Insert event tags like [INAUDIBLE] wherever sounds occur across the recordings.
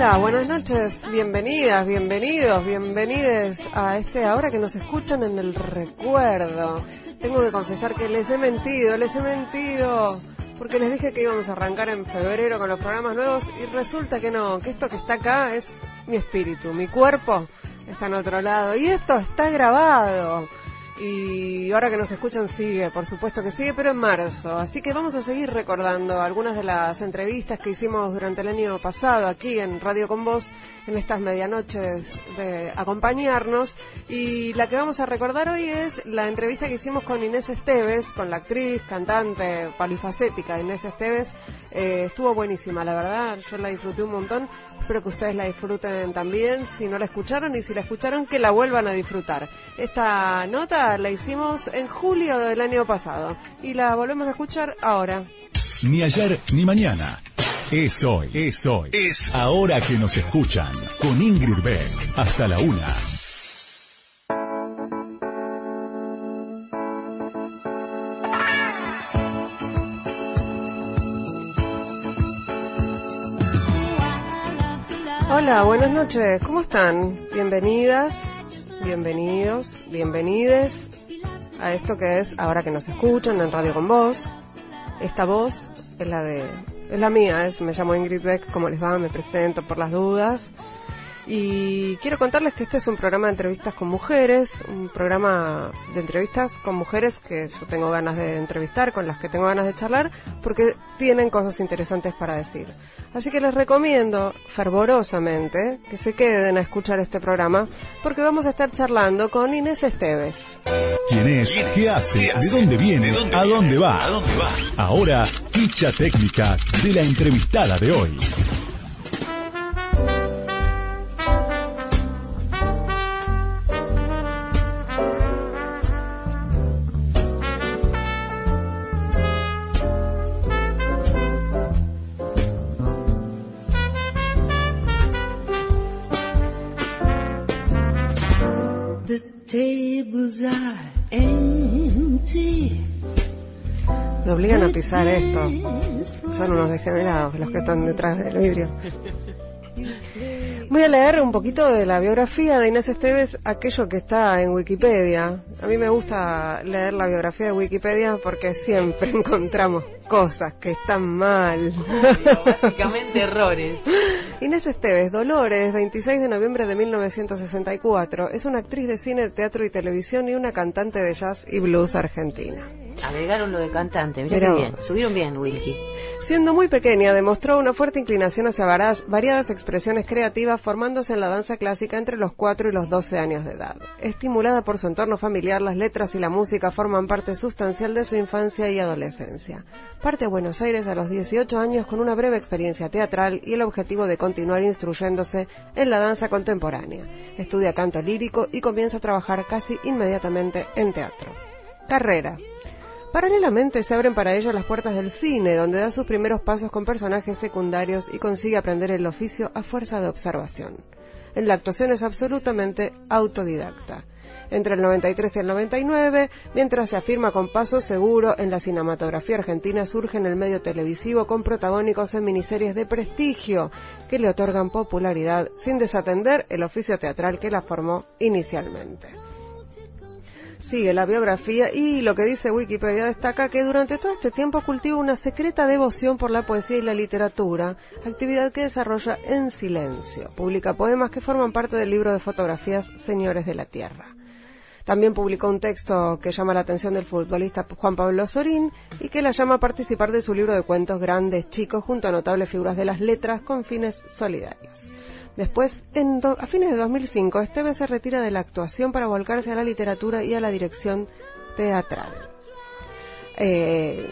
Hola, buenas noches, bienvenidas, bienvenidos, bienvenides a este ahora que nos escuchan en el recuerdo. Tengo que confesar que les he mentido, les he mentido, porque les dije que íbamos a arrancar en febrero con los programas nuevos y resulta que no, que esto que está acá es mi espíritu, mi cuerpo está en otro lado y esto está grabado. Y ahora que nos escuchan sigue, por supuesto que sigue, pero en marzo. Así que vamos a seguir recordando algunas de las entrevistas que hicimos durante el año pasado aquí en Radio Con Vos, en estas medianoches de acompañarnos. Y la que vamos a recordar hoy es la entrevista que hicimos con Inés Esteves, con la actriz, cantante, polifacética Inés Esteves. Eh, estuvo buenísima, la verdad, yo la disfruté un montón. Espero que ustedes la disfruten también, si no la escucharon y si la escucharon, que la vuelvan a disfrutar. Esta nota la hicimos en julio del año pasado y la volvemos a escuchar ahora. Ni ayer ni mañana. Es hoy, es hoy. Es ahora que nos escuchan. Con Ingrid Beck. Hasta la una. Hola, buenas noches, ¿cómo están? Bienvenidas, bienvenidos, bienvenides a esto que es ahora que nos escuchan en Radio con Voz. Esta voz es la de, es la mía, me llamo Ingrid Beck, ¿cómo les va? Me presento por las dudas. Y quiero contarles que este es un programa de entrevistas con mujeres, un programa de entrevistas con mujeres que yo tengo ganas de entrevistar, con las que tengo ganas de charlar, porque tienen cosas interesantes para decir. Así que les recomiendo fervorosamente que se queden a escuchar este programa, porque vamos a estar charlando con Inés Esteves. ¿Quién es? ¿Qué hace? ¿De dónde viene? ¿A dónde va? Ahora, ficha técnica de la entrevistada de hoy. Obligan a pisar esto. Son unos degenerados los que están detrás del vidrio. Voy a leer un poquito de la biografía de Inés Esteves, aquello que está en Wikipedia. A mí me gusta leer la biografía de Wikipedia porque siempre [LAUGHS] encontramos cosas que están mal. [LAUGHS] Básicamente errores. Inés Esteves, Dolores, 26 de noviembre de 1964, es una actriz de cine, teatro y televisión y una cantante de jazz y blues argentina. Agregaron lo de cantante, qué bien. Subieron bien, Wilkie. Siendo muy pequeña, demostró una fuerte inclinación hacia variadas expresiones creativas, formándose en la danza clásica entre los 4 y los 12 años de edad. Estimulada por su entorno familiar, las letras y la música forman parte sustancial de su infancia y adolescencia. Parte a Buenos Aires a los 18 años con una breve experiencia teatral y el objetivo de continuar instruyéndose en la danza contemporánea. Estudia canto lírico y comienza a trabajar casi inmediatamente en teatro. Carrera. Paralelamente se abren para ella las puertas del cine, donde da sus primeros pasos con personajes secundarios y consigue aprender el oficio a fuerza de observación. En la actuación es absolutamente autodidacta. Entre el 93 y el 99, mientras se afirma con paso seguro en la cinematografía argentina, surge en el medio televisivo con protagónicos en miniseries de prestigio que le otorgan popularidad sin desatender el oficio teatral que la formó inicialmente sigue la biografía y lo que dice Wikipedia destaca que durante todo este tiempo cultiva una secreta devoción por la poesía y la literatura, actividad que desarrolla en silencio. Publica poemas que forman parte del libro de fotografías Señores de la Tierra. También publicó un texto que llama la atención del futbolista Juan Pablo Sorín y que la llama a participar de su libro de cuentos Grandes Chicos junto a notables figuras de las letras con fines solidarios. Después, en do- a fines de 2005, Esteves se retira de la actuación para volcarse a la literatura y a la dirección teatral. Eh,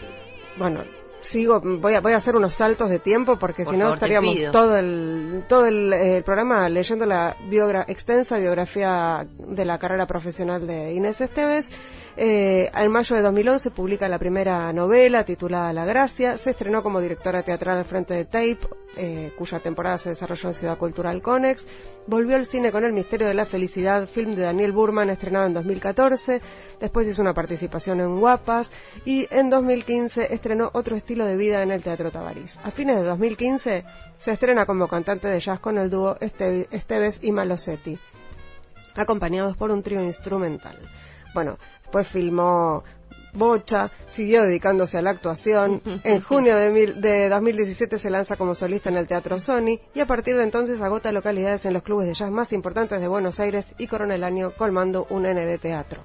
bueno, sigo, voy a, voy a hacer unos saltos de tiempo porque Por si no estaríamos todo el, todo el, eh, programa leyendo la biogra- extensa biografía de la carrera profesional de Inés Esteves. Eh, en mayo de 2011 publica la primera novela titulada La Gracia. Se estrenó como directora teatral al frente de Tape, eh, cuya temporada se desarrolló en Ciudad Cultural Conex. Volvió al cine con El Misterio de la Felicidad, film de Daniel Burman, estrenado en 2014. Después hizo una participación en Guapas. Y en 2015 estrenó Otro estilo de vida en el Teatro Tabarís. A fines de 2015 se estrena como cantante de jazz con el dúo Esteves y Malosetti, acompañados por un trío instrumental. Bueno, después filmó Bocha, siguió dedicándose a la actuación. En [LAUGHS] junio de, mil, de 2017 se lanza como solista en el Teatro Sony y a partir de entonces agota localidades en los clubes de jazz más importantes de Buenos Aires y corona el año colmando un N de teatro.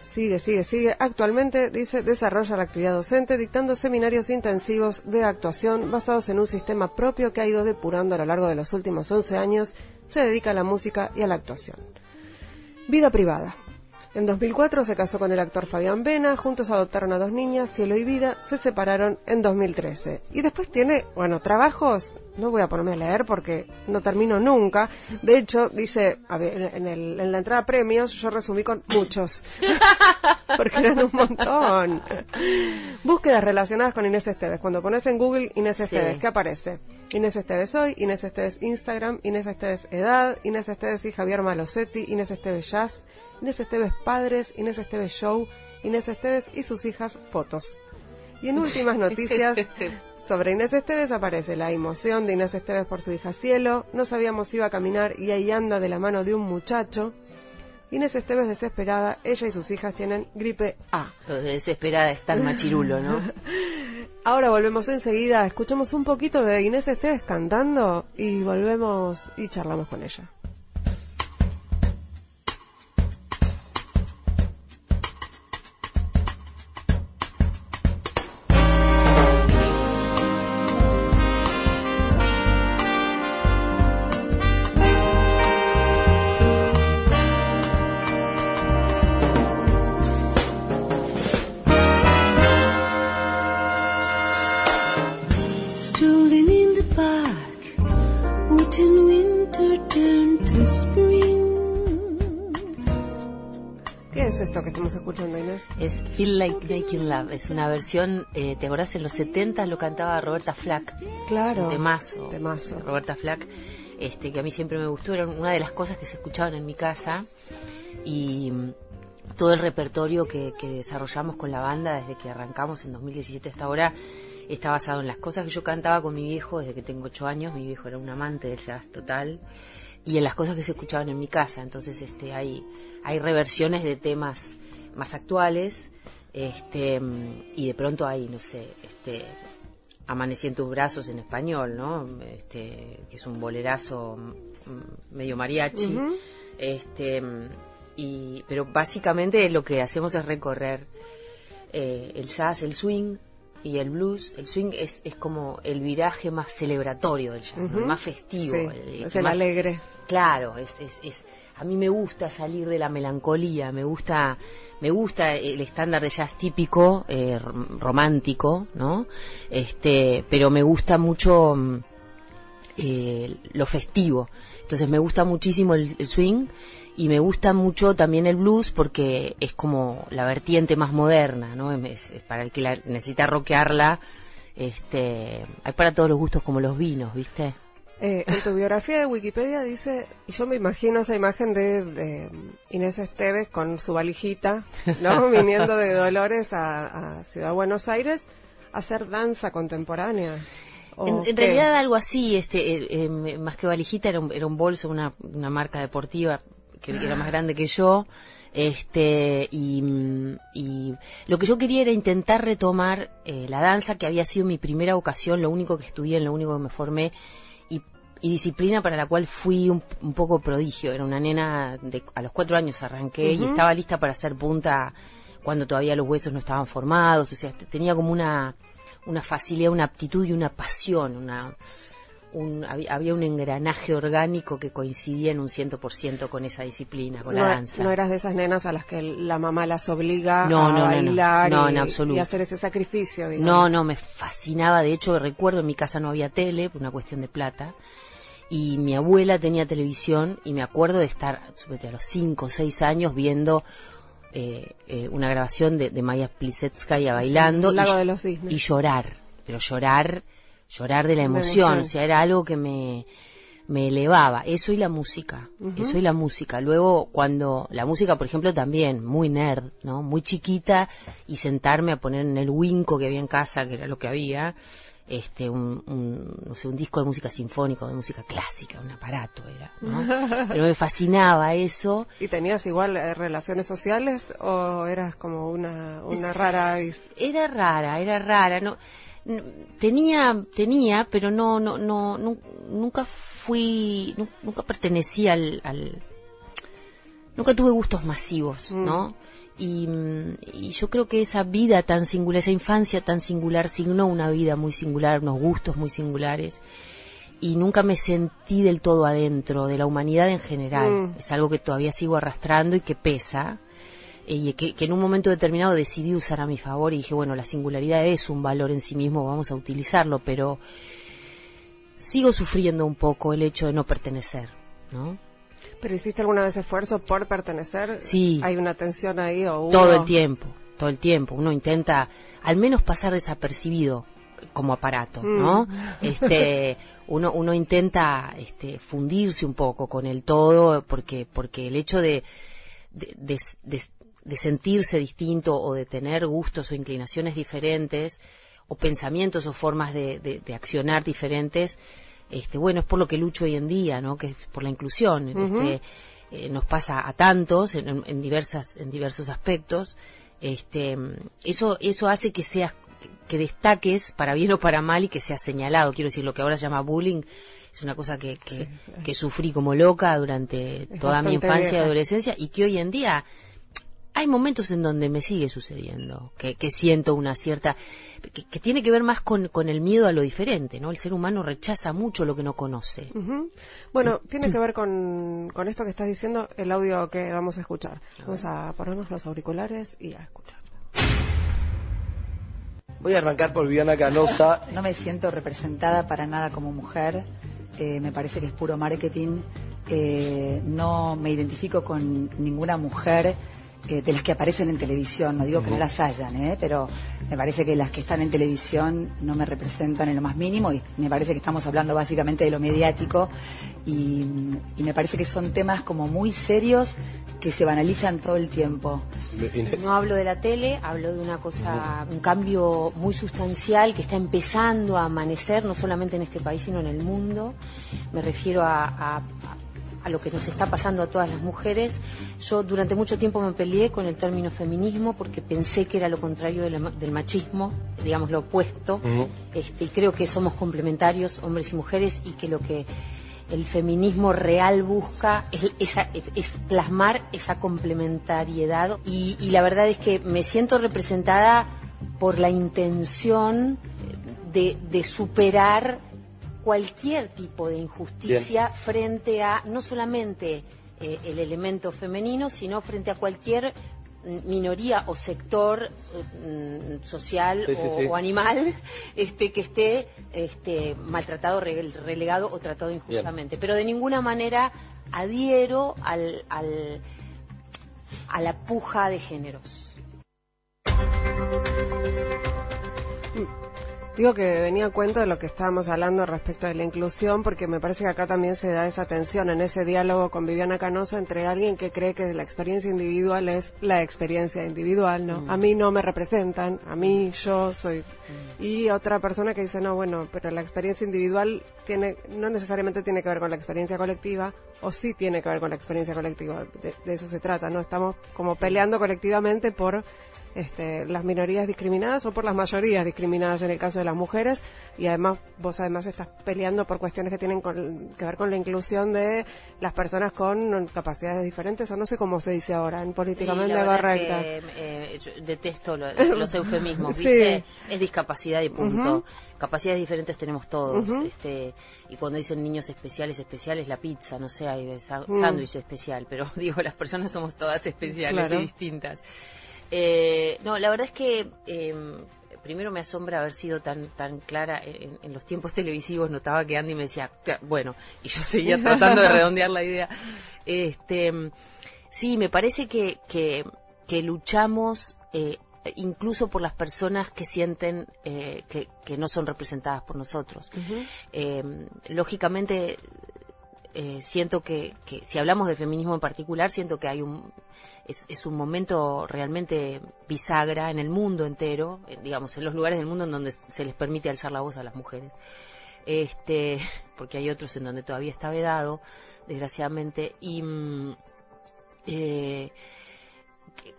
Sigue, sigue, sigue. Actualmente, dice, desarrolla la actividad docente dictando seminarios intensivos de actuación basados en un sistema propio que ha ido depurando a lo largo de los últimos 11 años. Se dedica a la música y a la actuación. Vida privada. En 2004 se casó con el actor Fabián Vena, juntos adoptaron a dos niñas, Cielo y Vida, se separaron en 2013. Y después tiene, bueno, trabajos, no voy a ponerme a leer porque no termino nunca. De hecho, dice, a ver, en, el, en la entrada premios yo resumí con muchos, [LAUGHS] porque eran un montón. Búsquedas relacionadas con Inés Esteves. Cuando pones en Google Inés Esteves, Sí. ¿qué aparece? Inés Esteves hoy, Inés Esteves Instagram, Inés Esteves edad, Inés Esteves y Javier Malosetti, Inés Esteves jazz, Inés Esteves padres, Inés Esteves show, Inés Esteves y sus hijas fotos. Y en últimas [LAUGHS] noticias sobre Inés Esteves aparece la emoción de Inés Esteves por su hija Cielo, no sabíamos si iba a caminar y ahí anda de la mano de un muchacho. Inés Esteves desesperada, ella y sus hijas tienen gripe A. Lo de desesperada es tan machirulo, ¿no? [LAUGHS] Ahora volvemos enseguida, escuchamos un poquito de Inés Esteves cantando y volvemos y charlamos con ella. Feel Like Making Love. Es una versión, eh, ¿te acordás? En los 70 lo cantaba Roberta Flack. Claro. Un temazo. Temazo. Roberta Flack, este, que a mí siempre me gustó. Era una de las cosas que se escuchaban en mi casa. Y mm, todo el repertorio que, que desarrollamos con la banda desde que arrancamos en 2017 hasta ahora está basado en las cosas que yo cantaba con mi viejo desde que tengo ocho años. Mi viejo era un amante del jazz total. Y en las cosas que se escuchaban en mi casa. Entonces, este, hay, hay reversiones de temas más actuales. Este, y de pronto hay, no sé, este, Amanecí en tus brazos en español, ¿no? Este, que es un bolerazo medio mariachi. Este, y, pero básicamente lo que hacemos es recorrer eh, el jazz, el swing y el blues. El swing es, es como el viraje más celebratorio del jazz, ¿no? Ujú. el más festivo. Sí, el- es que el más- alegre. Claro, es, es, es, a mí me gusta salir de la melancolía, me gusta, me gusta el estándar de jazz típico, eh, romántico, ¿no? Este, pero me gusta mucho mm, eh, lo festivo. Entonces me gusta muchísimo el, swing y me gusta mucho también el blues porque es como la vertiente más moderna, ¿no? Es- para el que necesita rockearla, este, hay para todos los gustos como los vinos, ¿viste? Eh, en tu biografía de Wikipedia dice, y yo me imagino esa imagen de, de Inés Esteves con su valijita, ¿no? [LAUGHS] Viniendo de Dolores a, a Ciudad Buenos Aires a hacer danza contemporánea. ¿O En, realidad algo así, este, eh, eh, más que valijita era un, era un bolso, una, una marca deportiva que era más grande que yo, este, y, y lo que yo quería era intentar retomar eh, la danza que había sido mi primera vocación, lo único que estudié, en lo único que me formé y, disciplina para la cual fui un, un poco prodigio. Era una nena de, a los cuatro años arranqué y estaba lista para hacer punta cuando todavía los huesos no estaban formados, o sea, tenía como una una facilidad, una aptitud y una pasión, una un, había, había un engranaje orgánico que coincidía en un ciento por ciento con esa disciplina, con no, la danza. no eras de esas nenas a las que la mamá las obliga No, a no, bailar y, hacer ese sacrificio, digamos. No, no, me fascinaba. De hecho, recuerdo en mi casa no había tele, por una cuestión de plata. Y mi abuela tenía televisión y me acuerdo de estar, a los 5 o 6 años viendo eh, eh, una grabación de, de Maya Plisetskaya bailando El lago y, de los y llorar, pero llorar, llorar de la emoción, emoción. o sea, era algo que me, me elevaba, eso y la música, eso y la música. Luego, cuando la música, por ejemplo, también, muy nerd, ¿no? Muy chiquita, y sentarme a poner en el winco que había en casa, que era lo que había, este, un, un, no sé, un disco de música sinfónica, o de música clásica, un aparato era, ¿no? [LAUGHS] Pero me fascinaba eso, ¿Y tenías igual eh, relaciones sociales o eras como una, una rara era rara, era rara, no tenía tenía, pero no no no nu- nunca fui nu- nunca pertenecí al, al nunca tuve gustos masivos, Mm. ¿no? Y, y yo creo que esa vida tan singular, esa infancia tan singular signó una vida muy singular, unos gustos muy singulares y nunca me sentí del todo adentro de la humanidad en general. Mm. Es algo que todavía sigo arrastrando y que pesa y que, que en un momento determinado decidí usar a mi favor y dije, bueno, la singularidad es un valor en sí mismo, vamos a utilizarlo, pero sigo sufriendo un poco el hecho de no pertenecer, ¿no? ¿Pero hiciste alguna vez esfuerzo por pertenecer? Sí. ¿Hay una tensión ahí o hubo- Todo el tiempo, todo el tiempo. Uno intenta al menos pasar desapercibido como aparato, ¿no? Mm. Este, uno, uno intenta este, fundirse un poco con el todo porque, porque el hecho de, de, de- de- de sentirse distinto o de tener gustos o inclinaciones diferentes o pensamientos o formas de, de- de accionar diferentes, este, bueno, es por lo que lucho hoy en día, ¿no? Que es por la inclusión. Ujú. este, eh, nos pasa a tantos en, en- diversas en diversos aspectos este eso eso hace que seas que destaques para bien o para mal y que seas señalado quiero decir lo que ahora se llama bullying es una cosa que, que, que sufrí como loca durante toda mi infancia y adolescencia y que hoy en día hay momentos en donde me sigue sucediendo, que, que siento una cierta, que, que tiene que ver más con, con el miedo a lo diferente, ¿no? El ser humano rechaza mucho lo que no conoce. Bueno, tiene que ver con, con esto que estás diciendo, el audio que vamos a escuchar. Vamos a ponernos los auriculares y a escuchar. Voy a arrancar por Viviana Canosa. No me siento representada para nada como mujer. Eh, me parece que es puro marketing. Eh, no me identifico con ninguna mujer eh, de las que aparecen en televisión. No digo que no las hayan, ¿eh? pero me parece que las que están en televisión no me representan en lo más mínimo y me parece que estamos hablando básicamente de lo mediático y, y me parece que son temas como muy serios que se banalizan todo el tiempo. No hablo de la tele, hablo de una cosa, un cambio muy sustancial que está empezando a amanecer, no solamente en este país, sino en el mundo. Me refiero a, a- a lo que nos está pasando a todas las mujeres. Yo durante mucho tiempo me peleé con el término feminismo porque pensé que era lo contrario del, ma- del machismo, digamos lo opuesto. Este, y creo que somos complementarios, hombres y mujeres, y que lo que el feminismo real busca es, esa- es plasmar esa complementariedad. Y, y la verdad es que me siento representada por la intención de, de superar cualquier tipo de injusticia frente a no solamente eh, el elemento femenino, sino frente a cualquier minoría o sector eh, mm, social Sí, sí, o, sí. o animal [LAUGHS] este que esté este maltratado re- relegado o tratado injustamente. Pero de ninguna manera adhiero al, al a la puja de géneros Digo que venía a cuento de lo que estábamos hablando respecto de la inclusión, porque me parece que acá también se da esa tensión en ese diálogo con Viviana Canosa entre alguien que cree que la experiencia individual es la experiencia individual, ¿no? A mí no me representan, a mí yo soy. Y otra persona que dice, no, bueno, pero la experiencia individual tiene, no necesariamente tiene que ver con la experiencia colectiva, o sí tiene que ver con la experiencia colectiva. De, de eso se trata, ¿no? Estamos como peleando colectivamente por este, las minorías discriminadas o por las mayorías discriminadas en el caso de las mujeres y además vos además estás peleando por cuestiones que tienen con- que ver con la inclusión de las personas con capacidades diferentes o no sé cómo se dice ahora en políticamente Sí, correcta. que, eh, yo detesto lo- los eufemismos, [LAUGHS] Sí. ¿viste? Es discapacidad y punto. Capacidades diferentes tenemos todos. Este Y cuando dicen niños especiales, especiales, la pizza, no sé, hay Mm. sándwich especial, pero [LAUGHS] digo, las personas somos todas especiales Claro. y distintas. Eh, no, la verdad es que eh, primero me asombra haber sido tan tan clara en, en los tiempos televisivos. Notaba que Andy me decía, "Ca- bueno, y yo [LAUGHS] seguía [LAUGHS] tratando de redondear la idea. Este, sí, me parece que, que que luchamos eh, incluso por las personas que sienten eh, que, que no son representadas por nosotros. Eh, lógicamente, eh, siento que, que si hablamos de feminismo en particular, siento que hay un es, es un momento realmente bisagra en el mundo entero, eh, digamos, en los lugares del mundo en donde se les permite alzar la voz a las mujeres. Este, [LAUGHS] porque hay otros en donde todavía está vedado, desgraciadamente, y mm, eh,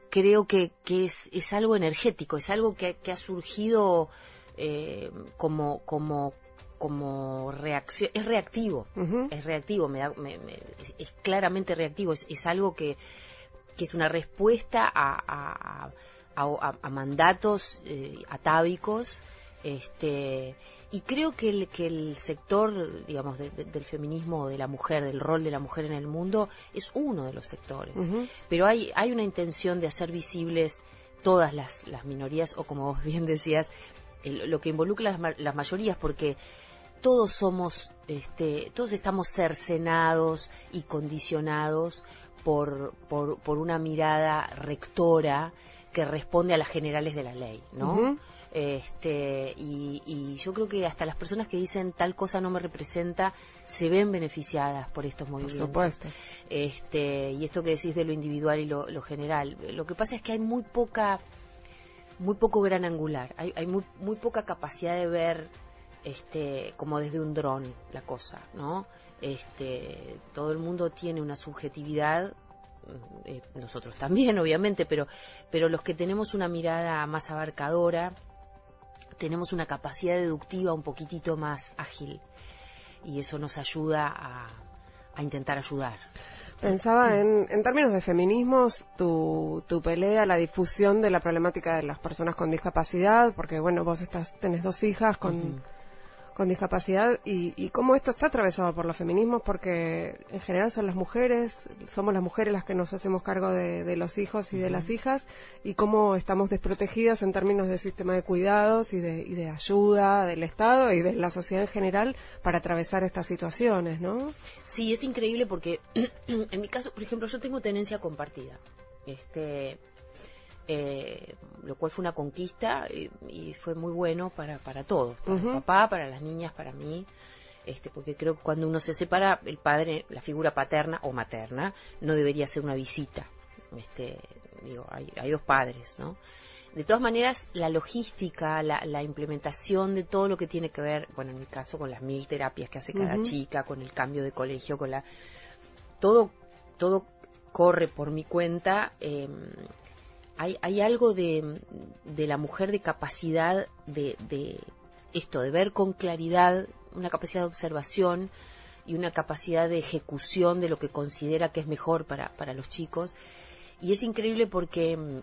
creo que, que es, es algo energético, es algo que, que ha surgido eh, como, como, como reacción, es reactivo, es reactivo, me da- me- me- es, es claramente reactivo, es, es algo que, que es una respuesta a, a- a- mandatos eh, atávicos, este, y creo que el, que el sector, digamos, de- de- del feminismo, de la mujer, del rol de la mujer en el mundo, es uno de los sectores. Pero hay, hay una intención de hacer visibles todas las, las minorías, o como vos bien decías, el- lo que involucra las, las mayorías, porque todos somos, este, todos estamos cercenados y condicionados por, por, por una mirada rectora que responde a las generales de la ley, ¿no? Este, y, y yo creo que hasta las personas que dicen tal cosa no me representa se ven beneficiadas por estos Por movimientos supuesto. este y esto que decís de lo individual y lo, lo general lo que pasa es que hay muy poca muy poco gran angular hay, hay muy, muy poca capacidad de ver este como desde un dron la cosa no este todo el mundo tiene una subjetividad eh, nosotros también [LAUGHS] obviamente pero pero los que tenemos una mirada más abarcadora tenemos una capacidad deductiva un poquitito más ágil y eso nos ayuda a, a intentar ayudar Pensaba en, en términos de feminismos, tu, tu pelea, la difusión de la problemática de las personas con discapacidad, porque bueno, vos estás, tenés dos hijas con. Con discapacidad y, y cómo esto está atravesado por los feminismos, porque en general son las mujeres, somos las mujeres las que nos hacemos cargo de, de los hijos y de las hijas, y cómo estamos desprotegidas en términos de sistema de cuidados y de, y de ayuda del Estado y de la sociedad en general para atravesar estas situaciones, ¿no? Sí, es increíble porque [CLEARS THROAT] en mi caso, por ejemplo, yo tengo tenencia compartida. Este, eh, lo cual fue una conquista y, y fue muy bueno para, para todos, para Ujú. el papá, para las niñas, para mí. Este, porque creo que cuando uno se separa, el padre, la figura paterna o materna, no debería ser una visita. Este, digo, hay, hay dos padres, ¿no? De todas maneras, la logística, la, la implementación de todo lo que tiene que ver, bueno, en mi caso con las mil terapias que hace cada chica, con el cambio de colegio, con la todo todo corre por mi cuenta. eh, hay, hay algo de, de la mujer de capacidad de, de esto, de ver con claridad, una capacidad de observación y una capacidad de ejecución de lo que considera que es mejor para, para los chicos. Y es increíble porque mm,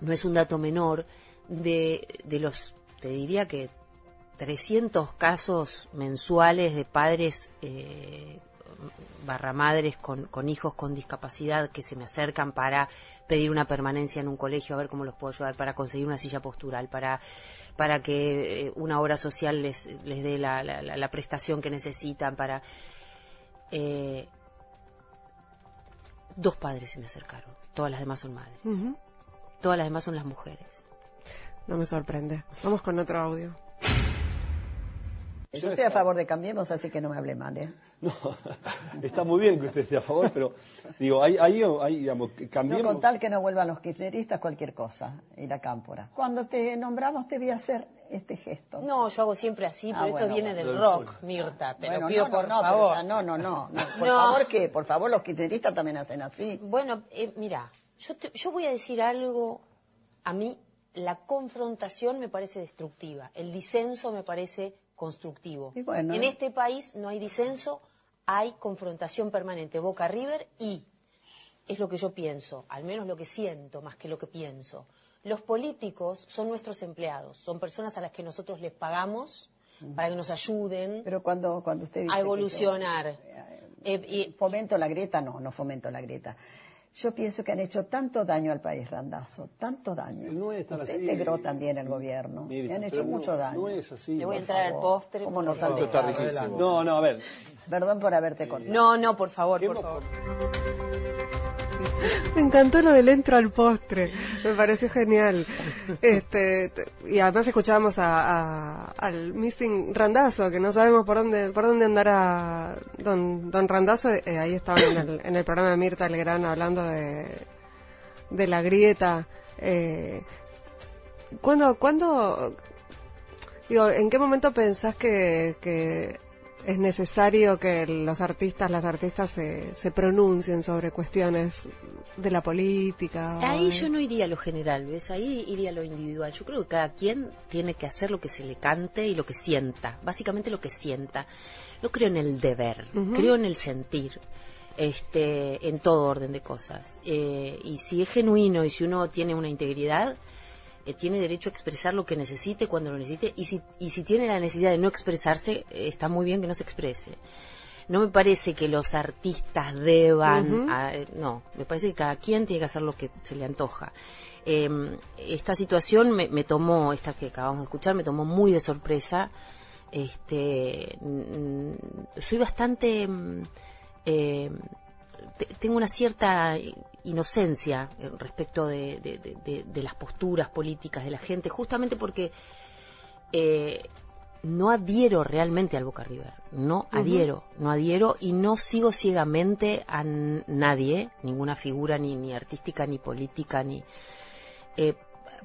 no es un dato menor de, de los, te diría que 300 casos mensuales de padres eh, barra madres con, con hijos con discapacidad que se me acercan para pedir una permanencia en un colegio, a ver cómo los puedo ayudar, para conseguir una silla postural, para, para que eh, una obra social les, les dé la, la- prestación que necesitan, para... eh, dos padres se me acercaron, todas las demás son madres, todas las demás son las mujeres. No me sorprende. Vamos con otro audio. Yo estoy a favor de Cambiemos, así que no me hable mal, ¿eh? No, [LAUGHS] está muy bien que usted esté a favor, pero digo, ahí, ahí, ahí, digamos, cambiemos. con tal que no vuelvan los kirchneristas, cualquier cosa, ir a Cámpora. Cuando te nombramos te voy a hacer este gesto. No, yo hago siempre así, Ah, pero esto bueno, viene bueno. del rock, Mirta, te Bueno, lo pido no, no, por no, pero, favor. ah, no, no, no, no. [LAUGHS] Por No. favor, ¿qué? Por favor, los kirchneristas también hacen así. Bueno, eh, mira, yo, te- yo voy a decir algo, a mí la confrontación me parece destructiva, el disenso me parece constructivo. Y bueno. En este país no hay disenso, hay confrontación permanente, Boca River y es lo que yo pienso, al menos lo que siento más que lo que pienso. Los políticos son nuestros empleados, son personas a las que nosotros les pagamos para que nos ayuden Pero cuando, cuando usted dice a evolucionar. yo, Eh, fomento la grieta, no, no fomento la grieta. Yo pienso que han hecho tanto daño al país, Randazo, tanto daño. No es tan Usted así. integró también el gobierno han hecho no- mucho daño. No es así. le voy a entrar al favor. postre. ¿Cómo nos riquísimo. No, no, a ver. Perdón por haberte cortado. No, no, por favor, ¿Qué por favor. Me encantó lo del entro al postre, me pareció genial. Este, y además escuchábamos a, al Missing Randazo, que no sabemos por dónde por dónde andará don, don Randazo. eh, ahí estaba en el, en el programa de Mirta Legrand hablando de, de la grieta. Eh, ¿Cuándo, cuándo, digo, en qué momento pensás que, que es necesario que los artistas, las artistas se, se pronuncien sobre cuestiones de la política? Ahí yo no iría a lo general, ¿ves? Ahí iría a lo individual. Yo creo que cada quien tiene que hacer lo que se le cante y lo que sienta, básicamente lo que sienta. No creo en el deber, creo en el sentir, este, en todo orden de cosas. Eh, y si es genuino y si uno tiene una integridad, eh, tiene derecho a expresar lo que necesite cuando lo necesite y si, y si tiene la necesidad de no expresarse, eh, está muy bien que no se exprese. No me parece que los artistas deban, a- eh, no, me parece que cada quien tiene que hacer lo que se le antoja. Eh, esta situación me, me tomó, esta que acabamos de escuchar, me tomó muy de sorpresa. Este, soy bastante, eh, te- tengo una cierta inocencia eh, respecto de, de- de- de- de las posturas políticas de la gente, justamente porque eh, no adhiero realmente al Boca River, no adhiero, no adhiero y no sigo ciegamente a nadie, ninguna figura ni, ni artística ni política ni eh,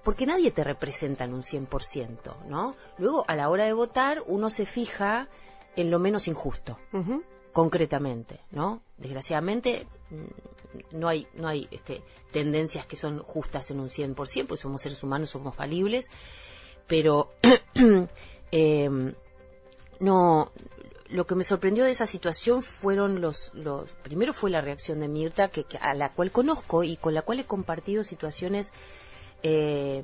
porque nadie te representa en un 100%, ¿no? Luego a la hora de votar uno se fija en lo menos injusto Ujú. Concretamente, ¿no? Desgraciadamente mm, no hay no hay este, tendencias que son justas en un 100%, pues somos seres humanos, somos falibles, pero eh, [CLEARS THROAT] no lo que me sorprendió de esa situación fueron los los primero fue la reacción de Mirta que, que- a la cual conozco y con la cual he compartido situaciones eh,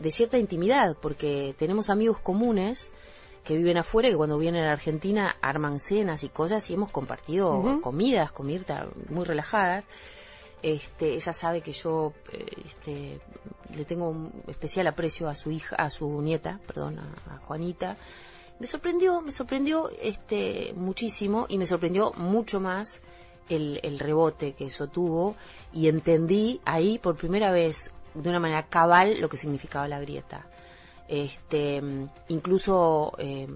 de cierta intimidad porque tenemos amigos comunes que viven afuera y que cuando vienen a la Argentina arman cenas y cosas y hemos compartido Ujú. comidas con Mirta muy relajadas este, ella sabe que yo este, le tengo un especial aprecio a su hija, a su nieta, perdón, a, a Juanita. Me sorprendió, me sorprendió este muchísimo y me sorprendió mucho más el, el rebote que eso tuvo y entendí ahí por primera vez de una manera cabal lo que significaba la grieta. Este, incluso eh,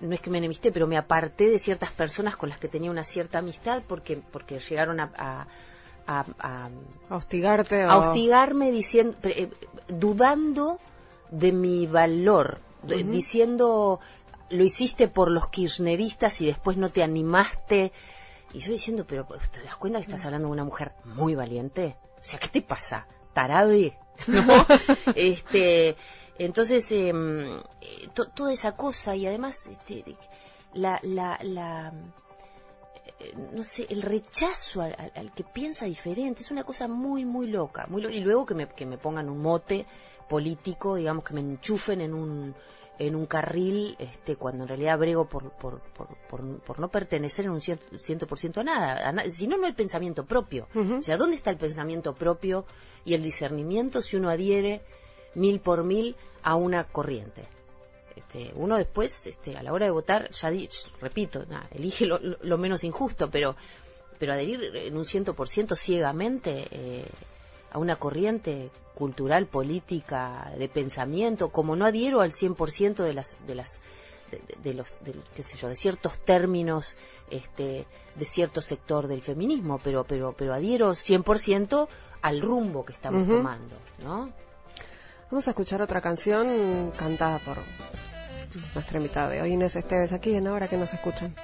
no es que me enemisté, pero me aparté de ciertas personas con las que tenía una cierta amistad porque porque llegaron a, a- a- a- A hostigarte o... a hostigarme diciendo eh, dudando de mi valor diciendo lo hiciste por los kirchneristas y después no te animaste y yo diciendo pero pues, te das cuenta que estás hablando de una mujer muy valiente o sea qué te pasa tarade [LAUGHS] no [LAUGHS] este entonces em, eh, to- toda esa cosa y además este, la la la eh, no sé, el rechazo al, al- al que piensa diferente, es una cosa muy, muy loca. Muy lo- y luego que me, que me pongan un mote político, digamos, que me enchufen en un, en un carril, este, cuando en realidad brego por, por, por, por, por no pertenecer en un ciento, ciento por ciento a nada. A na- si no, no hay pensamiento propio. O sea, ¿dónde está el pensamiento propio y el discernimiento si uno adhiere mil por mil a una corriente? Este, uno después, este, a la hora de votar, ya di- repito, elige lo, lo- menos injusto, pero, pero adherir en un ciento por ciento ciegamente eh, a una corriente cultural, política, de pensamiento, como no adhiero al 100% de las, de las, de, los, de, qué sé yo, de ciertos términos, este, de cierto sector del feminismo, pero, pero, pero adhiero 100% al rumbo que estamos tomando, ¿no? Vamos a escuchar otra canción cantada por nuestra invitada de hoy, Inés Esteves, aquí en Ahora que nos escuchan.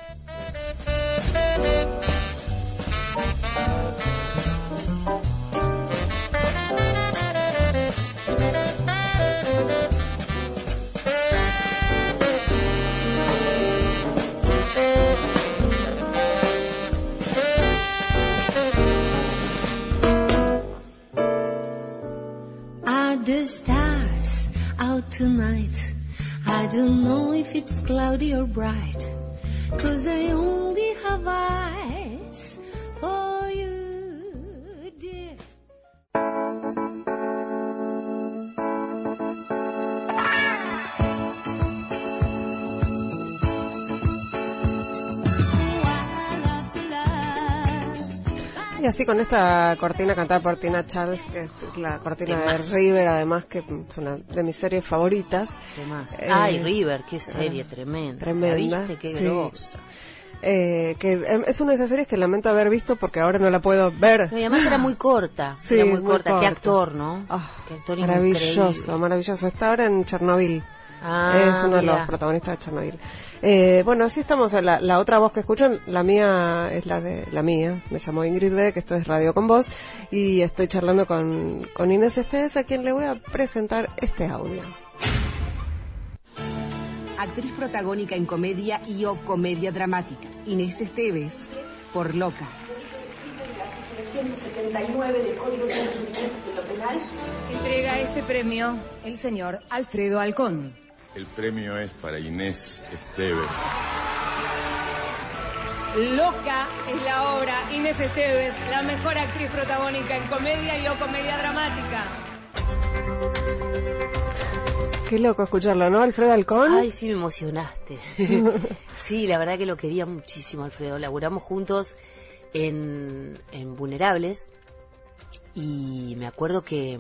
Tonight? I don't know if it's cloudy or bright. Cause I only have eyes Y así con esta cortina cantada por Tina Charles, que es la cortina de River, además que es una de mis series favoritas. ¿Qué más? Eh, Ay, River, qué serie tremenda. tremenda, ¿La viste? Qué sí. grosa. Eh, que eh, es una de esas series que lamento haber visto porque ahora no la puedo ver. No, y además era muy corta. [GASPS] Sí, era muy, muy corta. Qué corta. actor, ¿no? Ah, Qué actor maravilloso, increíble. maravilloso. Está ahora en Chernobyl. Ah, es uno de los protagonistas de Chernobyl. Eh, bueno, así estamos. La, la otra voz que escuchan, la mía es la de la mía. Me llamo Ingrid Beck, esto es Radio con Voz y estoy charlando con, con Inés Esteves, a quien le voy a presentar este audio. Actriz protagónica en comedia y o comedia dramática. Inés Esteves, por Loca. Entrega este premio el señor Alfredo Alcón. El premio es para Inés Esteves. Loca es la obra Inés Esteves, la mejor actriz protagónica en comedia y o comedia dramática. Qué loco escucarlo, ¿no? Alfredo Alcón. Ay, sí me emocionaste. [LAUGHS] sí, la verdad que lo quería muchísimo, Alfredo. Laburamos juntos en, en Vulnerables y me acuerdo que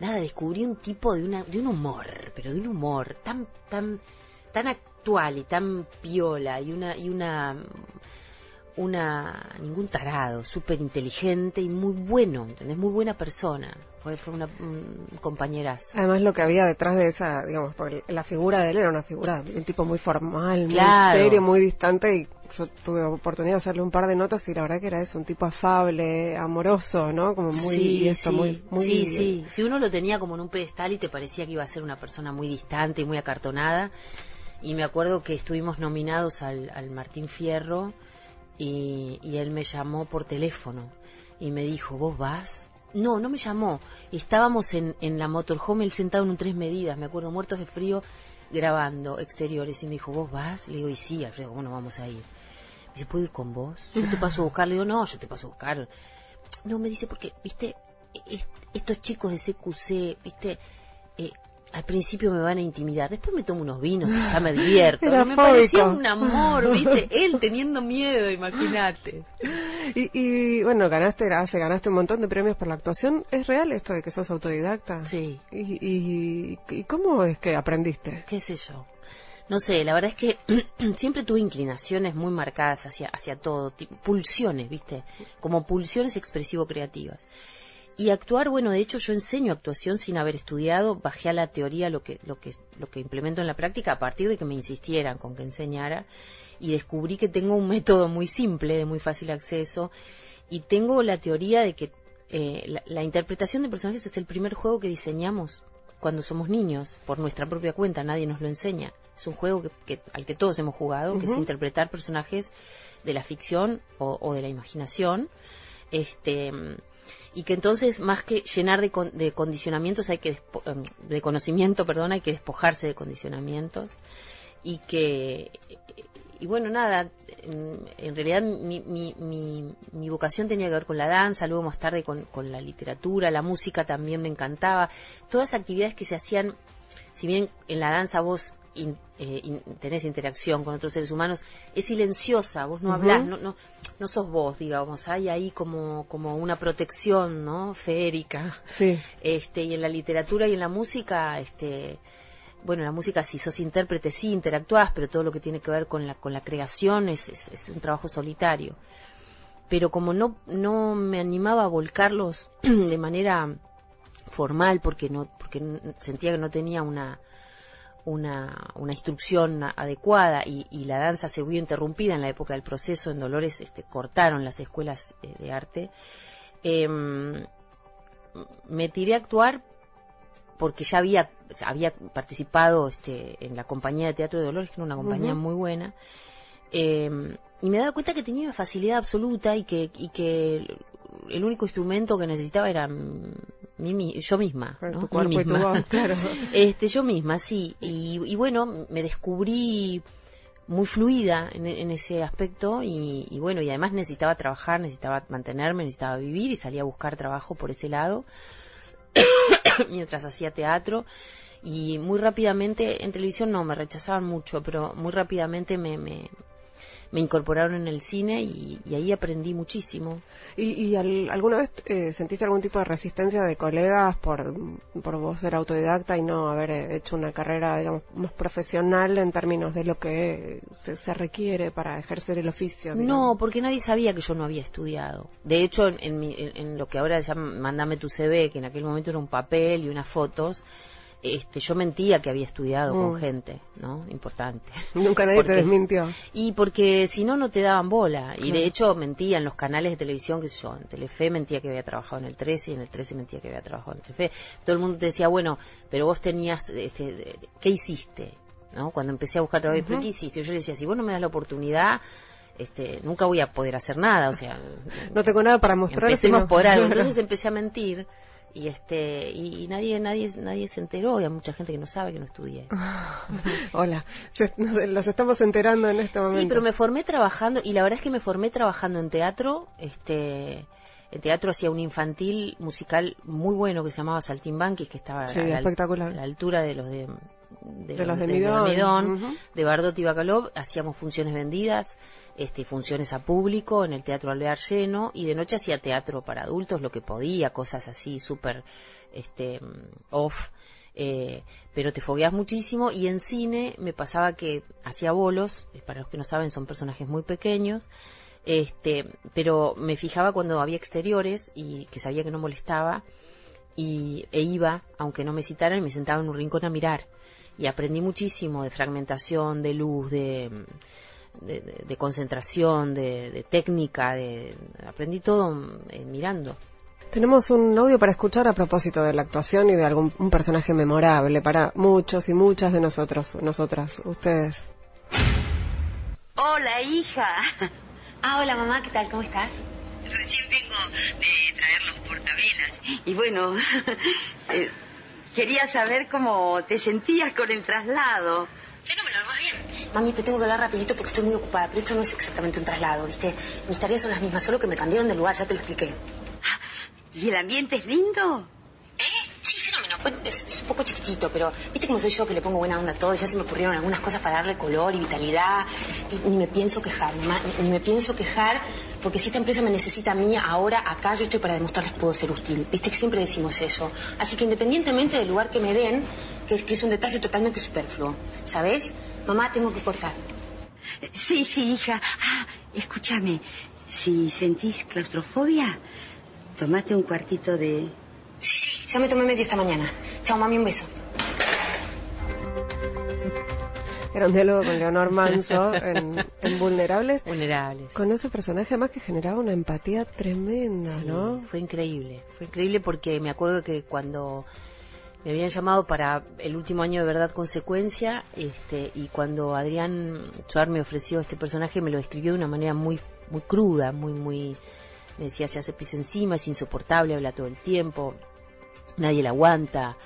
nada descubrí un tipo de una de un humor, pero de un humor tan tan tan actual y tan piola y una y una una ningún tarado, súper inteligente y muy bueno, ¿entendés? Muy buena persona. Fue fue una, un compañerazo. Además lo que había detrás de esa, digamos, porque la figura de él era una figura, un tipo muy formal, muy serio, muy distante y yo tuve oportunidad de hacerle un par de notas y la verdad que era eso, un tipo afable, amoroso, ¿no? Como muy, sí, y esto, sí, muy, muy... sí, sí. Si uno lo tenía como en un pedestal y te parecía que iba a ser una persona muy distante y muy acartonada. Y me acuerdo que estuvimos nominados al, al Martín Fierro y, y él me llamó por teléfono y me dijo, ¿vos vas? No, no me llamó. Estábamos en, en la motorhome, él sentado en un tres medidas, me acuerdo, muertos de frío, grabando exteriores. Y me dijo, ¿vos vas? Le digo, y sí, Alfredo, ¿cómo no vamos a ir? Me dice, ¿puedo ir con vos? Yo te paso a buscar. Le digo, no, yo te paso a buscar. No, me dice, porque, viste, es- estos chicos de CQC, viste, eh, al principio me van a intimidar, después me tomo unos vinos y ya me divierto. Era me parecía un amor, viste, él teniendo miedo, imagínate. Y, y, bueno, ganaste, hace, ganaste un montón de premios por la actuación. ¿Es real esto de que sos autodidacta? Sí. ¿Y, y, y cómo es que aprendiste? qué sé yo. No sé, la verdad es que [CLEARS THROAT] siempre tuve inclinaciones muy marcadas hacia, hacia todo, pulsiones, ¿viste? Como pulsiones expresivo-creativas. Y actuar, bueno, de hecho yo enseño actuación sin haber estudiado, bajé a la teoría lo que, lo que, lo que implemento en la práctica a partir de que me insistieran con que enseñara y descubrí que tengo un método muy simple, de muy fácil acceso y tengo la teoría de que eh, la, la interpretación de personajes es el primer juego que diseñamos cuando somos niños, por nuestra propia cuenta, nadie nos lo enseña. Es un juego que, que- al que todos hemos jugado, que es interpretar personajes de la ficción o, o de la imaginación. Este, y que entonces, más que llenar de, con- de condicionamientos, hay que em, de conocimiento, perdón, hay que despojarse de condicionamientos. Y que, y bueno, nada, en, en realidad mi, mi, mi, mi vocación tenía que ver con la danza, luego más tarde con, con la literatura, la música también me encantaba. Todas actividades que se hacían, si bien en la danza vos in- eh, in- tenés interacción con otros seres humanos, es silenciosa, vos no Ujú. hablás, no, no, no sos vos, digamos, hay ahí como, como una protección, ¿no? Feérica. Sí. Este, y en la literatura y en la música, este, bueno, la música si sos intérprete sí interactúas, pero todo lo que tiene que ver con la, con la creación es, es, es un trabajo solitario. Pero como no, no me animaba a volcarlos [CLEARS THROAT] de manera formal porque no, porque sentía que no tenía una, una, una instrucción adecuada y, y la danza se vio interrumpida en la época del proceso, en Dolores este, cortaron las escuelas eh, de arte, em, me tiré a actuar porque ya había, ya había participado este, en la compañía de teatro de Dolores, que era una compañía muy buena, eh, y me daba cuenta que tenía una facilidad absoluta y que, y que el único instrumento que necesitaba era mi, yo misma. ¿no? tu cuerpo y tu misma. voz, claro. [LAUGHS] Este, yo misma, sí. Y, y bueno, me descubrí muy fluida en, en ese aspecto y, y bueno, y además necesitaba trabajar, necesitaba mantenerme, necesitaba vivir y salía a buscar trabajo por ese lado [COUGHS] mientras hacía teatro y muy rápidamente en televisión no me rechazaban mucho pero muy rápidamente me, me, me incorporaron en el cine y, y ahí aprendí muchísimo. ¿Y, y al- alguna vez eh, sentiste algún tipo de resistencia de colegas por, por vos ser autodidacta y no haber eh, hecho una carrera, digamos, más profesional en términos de lo que se, se requiere para ejercer el oficio? No, porque nadie sabía que yo no había estudiado. De hecho, en, en mi- en- en lo que ahora se llama Mándame tu CV, que en aquel momento era un papel y unas fotos, este, yo mentía que había estudiado Mm. con gente, ¿no? Importante. [LAUGHS] Nunca nadie Porque- te desmintió. Y porque si no, no te daban bola. Y de hecho mentía en los canales de televisión, que yo, en Telefe mentía que había trabajado en el 13 y en el 13 mentía que había trabajado en Telefe. Todo el mundo te decía, bueno, pero vos tenías, este, ¿qué hiciste? ¿No? Cuando empecé a buscar trabajo, ¿pero Ujú. qué hiciste? Yo le decía, si vos no me das la oportunidad, este, nunca voy a poder hacer nada, o sea, [LAUGHS] No tengo nada para mostrar. empecemos sino- por algo. [LAUGHS] Entonces empecé a mentir y este y, y nadie nadie nadie se enteró y hay mucha gente que no sabe que no estudié. [LAUGHS] Hola, Se- nos- los estamos enterando en este momento. Sí, pero me formé trabajando y la verdad es que me formé trabajando en teatro, este en teatro hacía un infantil musical muy bueno que se llamaba Saltimbanquis, que estaba Sí, a, la, espectacular. a la altura de los de De los de Midón. Ujú. de Bardot y Bacalov, hacíamos funciones vendidas, este, funciones a público en el Teatro Alvear lleno y de noche hacía teatro para adultos, lo que podía, cosas así súper este, off. eh, pero te fogueas muchísimo y en cine me pasaba que hacía bolos, eh, para los que no saben son personajes muy pequeños, este, pero me fijaba cuando había exteriores y que sabía que no molestaba y, e iba, aunque no me citaran, y me sentaba en un rincón a mirar. Y aprendí muchísimo de fragmentación, de luz, de, de, de- de concentración, de, de técnica, de, aprendí todo eh, mirando. Tenemos un audio para escuchar a propósito de la actuación y de algún un personaje memorable para muchos y muchas de nosotros, nosotras, ustedes. Hola, hija. Ah, hola mamá, ¿qué tal? ¿Cómo estás? Recién vengo de traer los portavelas. Y bueno, [LAUGHS] eh, quería saber cómo te sentías con el traslado. Fenómeno, más bien. Mami, te tengo que hablar rapidito porque estoy muy ocupada, pero esto no es exactamente un traslado, ¿viste? Mis tareas son las mismas, solo que me cambiaron de lugar, ya te lo expliqué. ¿Y el ambiente es lindo? Sí, fenómeno. Bueno, es, es un poco chiquitito, pero ¿viste cómo soy yo que le pongo buena onda a todo? Ya se me ocurrieron algunas cosas para darle color y vitalidad. Y ni me pienso quejar, mamá, ni, ni me pienso quejar, porque si esta empresa me necesita a mí ahora, acá, yo estoy para demostrarles que puedo ser útil. Viste que siempre decimos eso. Así que independientemente del lugar que me den, que, es- que es un detalle totalmente superfluo, ¿sabes? Mamá, tengo que cortar. Sí, sí, hija. Ah, escúchame. Si sentís claustrofobia, tomate un cuartito de... Ya me tomé medio esta mañana. Chao, mami, un beso. Era un diálogo con Leonor Manso en, en Vulnerables. Vulnerables. Con ese personaje más que generaba una empatía tremenda, Sí, ¿no? Fue increíble, fue increíble porque me acuerdo que cuando me habían llamado para el último año de Verdad Consecuencia, este, y cuando Adrián Suar me ofreció este personaje, me lo describió de una manera muy, muy cruda, muy, muy, me decía, se hace pis encima, es insoportable, habla todo el tiempo, nadie la aguanta,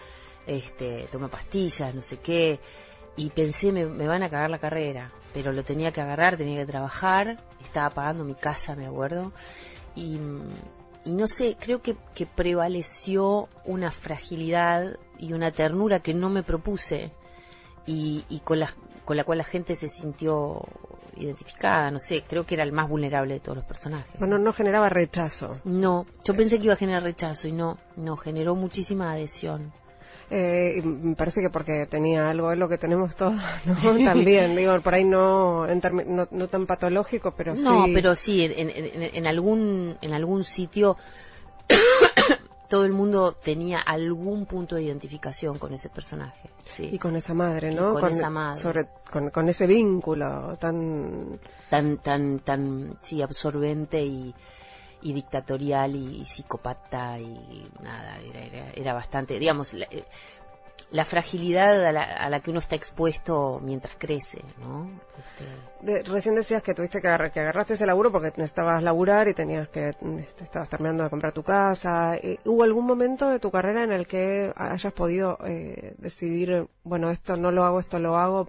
este, toma pastillas, no sé qué, y pensé, me, me van a cagar la carrera, pero lo tenía que agarrar, tenía que trabajar, estaba pagando mi casa, me acuerdo, y, y no sé, creo que, que prevaleció una fragilidad y una ternura que no me propuse y, y con, la, con la cual la gente se sintió identificada, no sé, creo que era el más vulnerable de todos los personajes. Bueno, no generaba rechazo. No, yo pensé que iba a generar rechazo y no, no, generó muchísima adhesión. Eh, me parece que porque tenía algo de lo que tenemos todos, [LAUGHS] ¿no? También, [LAUGHS] digo, por ahí no, en no, no tan patológico, pero no, sí. pero sí, en, en- en- algún, en algún sitio [COUGHS] todo el mundo tenía algún punto de identificación con ese personaje. Sí. Y con esa madre, Y ¿no? con esa madre. sobre- con, con ese vínculo tan... tan tan tan sí absorbente y, y dictatorial y, psicópata y nada era, era, era bastante digamos la, eh, la fragilidad a la, a la que uno está expuesto mientras crece no Este, De- recién decías que tuviste que, agarrar- que agarraste ese laburo porque necesitabas laburar y tenías que este, estabas terminando de comprar tu casa. Eh, ¿Hubo algún momento de tu carrera en el que hayas podido eh, decidir, bueno, esto no lo hago, esto lo hago,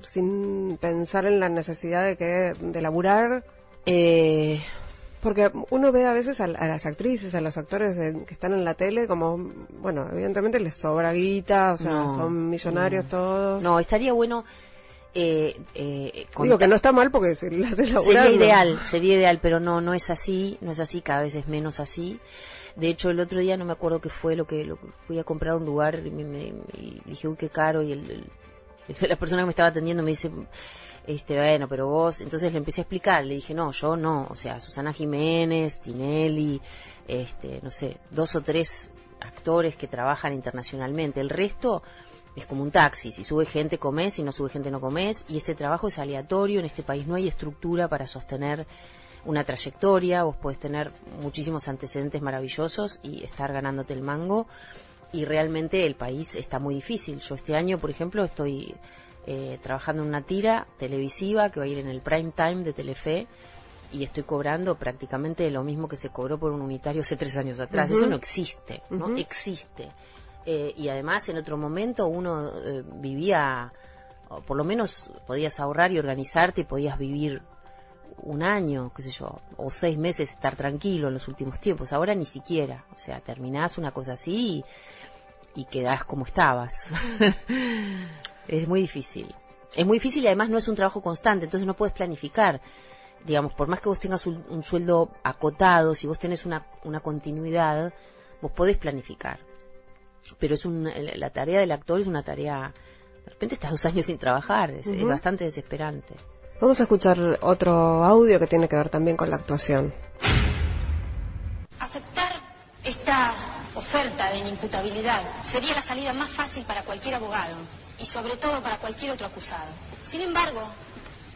sin pensar en la necesidad de que de laburar? Eh, porque uno ve a veces a, a las actrices, a los actores de- que están en la tele como, bueno, evidentemente les sobra guita, o sea, No, son millonarios no. todos. no estaría bueno eh, eh, Digo que no está mal porque se la Sería ideal, sería ideal, pero no, no es así, no es así, cada vez es menos así. De hecho, el otro día no me acuerdo qué fue lo que, lo fui a comprar un lugar y, me, me- y dije, uy, qué caro, y el, el- [LAUGHS] la persona que me estaba atendiendo me dice, este, bueno, pero vos, entonces le empecé a explicar, le dije, no, yo no, o sea, Susana Jiménez, Tinelli, este, no sé, dos o tres actores que trabajan internacionalmente, el resto es como un taxi, si sube gente comes, si no sube gente no comes, y este trabajo es aleatorio, en este país no hay estructura para sostener una trayectoria, vos podés tener muchísimos antecedentes maravillosos y estar ganándote el mango, y realmente el país está muy difícil. Yo este año, por ejemplo, estoy eh, trabajando en una tira televisiva que va a ir en el prime time de Telefe y estoy cobrando prácticamente lo mismo que se cobró por un unitario hace tres años atrás. Eso no existe, no existe. Eh, y además en otro momento uno eh, vivía, o por lo menos podías ahorrar y organizarte y podías vivir un año, qué sé yo, o seis meses estar tranquilo en los últimos tiempos. Ahora ni siquiera. O sea, terminás una cosa así y, y quedás como estabas. [LAUGHS] es muy difícil. Es muy difícil y además no es un trabajo constante, entonces no puedes planificar. Digamos, por más que vos tengas un, un sueldo acotado, si vos tenés una, una continuidad, vos podés planificar. Pero es un, la tarea del actor es una tarea, de repente estás dos años sin trabajar, es, es bastante desesperante. Vamos a escuchar otro audio que tiene que ver también con la actuación. Aceptar esta oferta de inimputabilidad sería la salida más fácil para cualquier abogado y sobre todo para cualquier otro acusado. Sin embargo,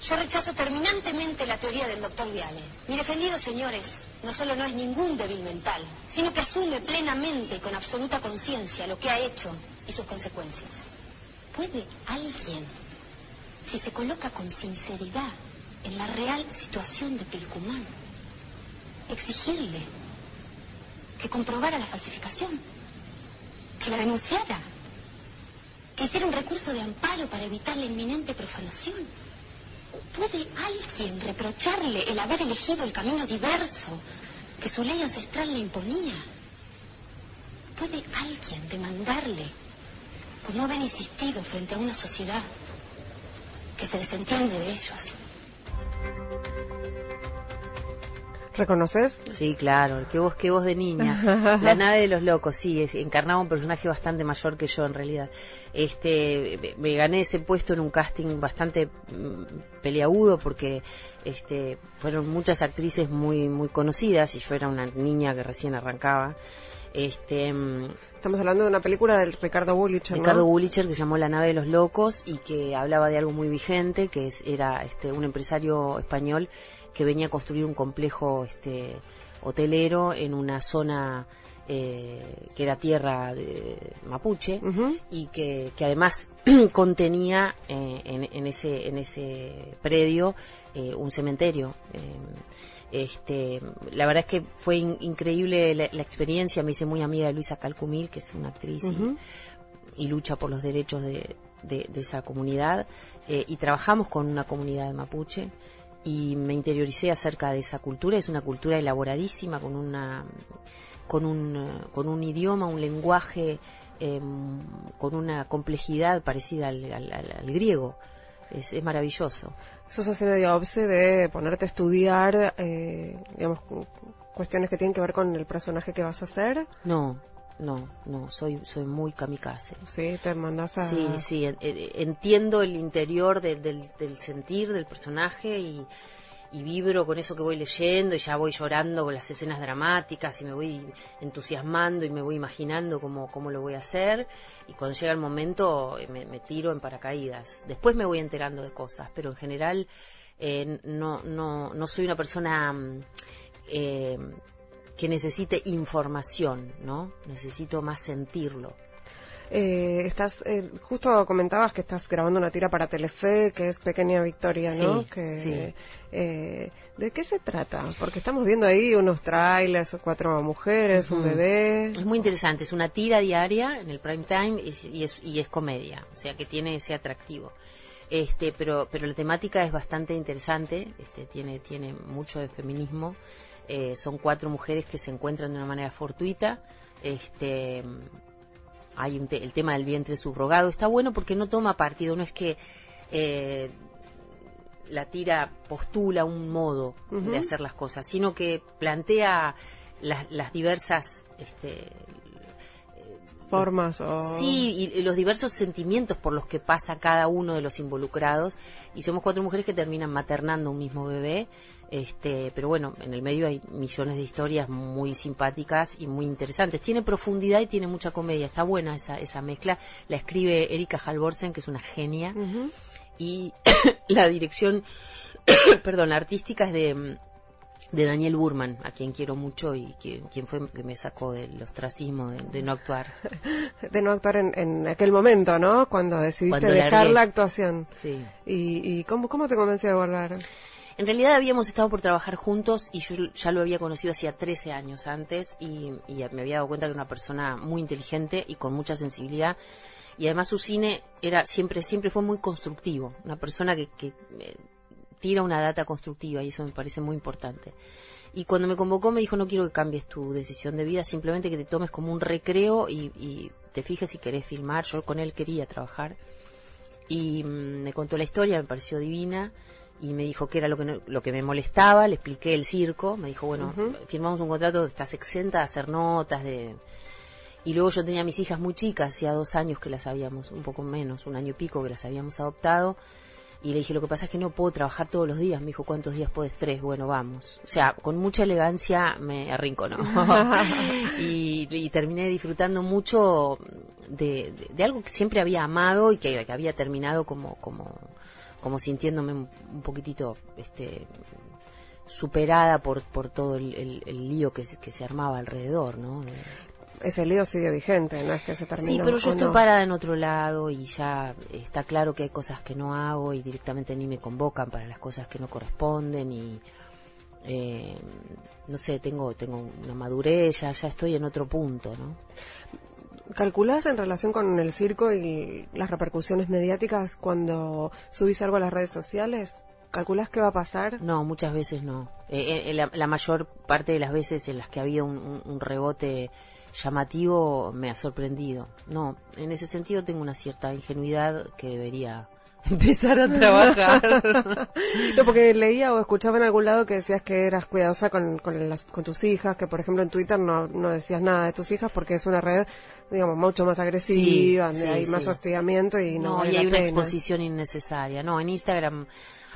yo rechazo terminantemente la teoría del doctor Viale. Mi defendido, señores, no solo no es ningún débil mental, sino que asume plenamente con absoluta conciencia lo que ha hecho y sus consecuencias. ¿Puede alguien, si se coloca con sinceridad en la real situación de Pilcumán, exigirle que comprobara la falsificación, que la denunciara, que hiciera un recurso de amparo para evitar la inminente profanación. ¿Puede alguien reprocharle el haber elegido el camino diverso que su ley ancestral le imponía? ¿Puede alguien demandarle por no haber insistido frente a una sociedad que se desentiende de ellos? ¿Reconoces? Sí, claro, qué voz, qué voz de niña. [LAUGHS] La nave de los locos, sí, es- encarnaba un personaje bastante mayor que yo en realidad. Este, me- me gané ese puesto en un casting bastante mm, peleagudo porque este, fueron muchas actrices muy muy conocidas y yo era una niña que recién arrancaba. Este, mm, Estamos hablando de una película del Ricardo Bullicher, ¿no? Ricardo Bullicher que llamó La nave de los locos y que hablaba de algo muy vigente, que es, era este, un empresario español que venía a construir un complejo este, hotelero en una zona eh, que era tierra de mapuche y que, que además [CLEARS THROAT] contenía eh, en, en ese en ese predio eh, un cementerio. Este la verdad es que fue in- increíble la, la experiencia. Me hice muy amiga de Luisa Calcumil que es una actriz y- lucha por los derechos de, de- de esa comunidad. Eh, y trabajamos con una comunidad de mapuche y me interioricé acerca de esa cultura es una cultura elaboradísima con una con un, con un idioma, un lenguaje eh, con una complejidad parecida al, al- griego. Es, es maravilloso. Sos así medio obse de ponerte a estudiar, eh, digamos, cu- cuestiones que tienen que ver con el personaje que vas a hacer. No, no, no, soy, soy muy kamikaze. Sí, te mandas a... Sí, sí, en- en- entiendo el interior de- del, del sentir del personaje y, y vibro con eso que voy leyendo y ya voy llorando con las escenas dramáticas y me voy entusiasmando y me voy imaginando cómo, cómo lo voy a hacer y cuando llega el momento eh, me, me tiro en paracaídas. Después me voy enterando de cosas, pero en general eh, no, no, no soy una persona mm, eh, que necesite información, ¿no? Necesito más sentirlo. Eh, estás, eh, justo comentabas que estás grabando una tira para Telefe, que es Pequeña Victoria, ¿no? Sí, que, sí. eh, ¿De qué se trata? Porque estamos viendo ahí unos trailers, cuatro mujeres, un bebé. Es muy interesante, es una tira diaria en el prime time y, es- y es, y es comedia, o sea que tiene ese atractivo. Este, pero, pero la temática es bastante interesante, este, tiene, tiene mucho de feminismo. Eh, son cuatro mujeres que se encuentran de una manera fortuita. Este, hay un te- el tema del vientre subrogado. Está bueno porque no toma partido, no es que eh, la tira postula un modo de hacer las cosas, sino que plantea las, las diversas este, Formas o... Sí, y, y los diversos sentimientos por los que pasa cada uno de los involucrados. Y somos cuatro mujeres que terminan maternando un mismo bebé. Este, pero bueno, en el medio hay millones de historias muy simpáticas y muy interesantes. Tiene profundidad y tiene mucha comedia. Está buena esa, esa mezcla. La escribe Erika Halvorsen, que es una genia. Y [COUGHS] la dirección, [COUGHS] perdón, la artística es de, de Daniel Burman, a quien quiero mucho y que, quien fue que me sacó del ostracismo de, de no actuar. [LAUGHS] De no actuar en, en aquel momento, ¿no? Cuando decidiste Cuando dejar largué. la actuación. Sí. ¿Y, y cómo, cómo te convenció de volver? En realidad habíamos estado por trabajar juntos y yo ya lo había conocido hacía 13 años antes y, y me había dado cuenta que era una persona muy inteligente y con mucha sensibilidad y además su cine era siempre siempre fue muy constructivo, una persona que, que eh, tira una data constructiva y eso me parece muy importante. Y cuando me convocó me dijo no quiero que cambies tu decisión de vida, simplemente que te tomes como un recreo y, y te fijes si querés filmar. Yo con él quería trabajar y mm, me contó la historia, me pareció divina y me dijo que era lo que, no- lo que me molestaba, le expliqué el circo, me dijo, bueno, firmamos un contrato, estás exenta de hacer notas, de... Y luego yo tenía mis hijas muy chicas, hacía dos años que las habíamos, un poco menos, un año y pico que las habíamos adoptado, y le dije, lo que pasa es que no puedo trabajar todos los días. Me dijo, ¿cuántos días puedes? Tres. Bueno, vamos. O sea, con mucha elegancia me arrinconó. [LAUGHS] y, y terminé disfrutando mucho de, de- de algo que siempre había amado y que, que había terminado como, como, como sintiéndome un, un poquitito, este, superada por, por todo el, el- el lío que se, que se armaba alrededor, ¿no? Ese lío sigue vigente, no es que se terminó. Sí, pero yo ¿o estoy no? parada en otro lado y ya está claro que hay cosas que no hago y directamente ni me convocan para las cosas que no corresponden y eh, no sé, tengo tengo una madurez, ya, ya estoy en otro punto, ¿no? ¿Calculás en relación con el circo y las repercusiones mediáticas cuando subís algo a las redes sociales? ¿Calculás qué va a pasar? No, muchas veces no. Eh, eh, la, la mayor parte de las veces en las que había un, un- un rebote llamativo me ha sorprendido. No, en ese sentido tengo una cierta ingenuidad que debería [LAUGHS] empezar a trabajar. [LAUGHS] no, porque leía o escuchaba en algún lado que decías que eras cuidadosa con, con, las- con tus hijas, que por ejemplo en Twitter no, no decías nada de tus hijas porque es una red, digamos, mucho más agresiva, Sí, hay más hostigamiento y no, No, vale y la hay una pena. exposición innecesaria. No, en Instagram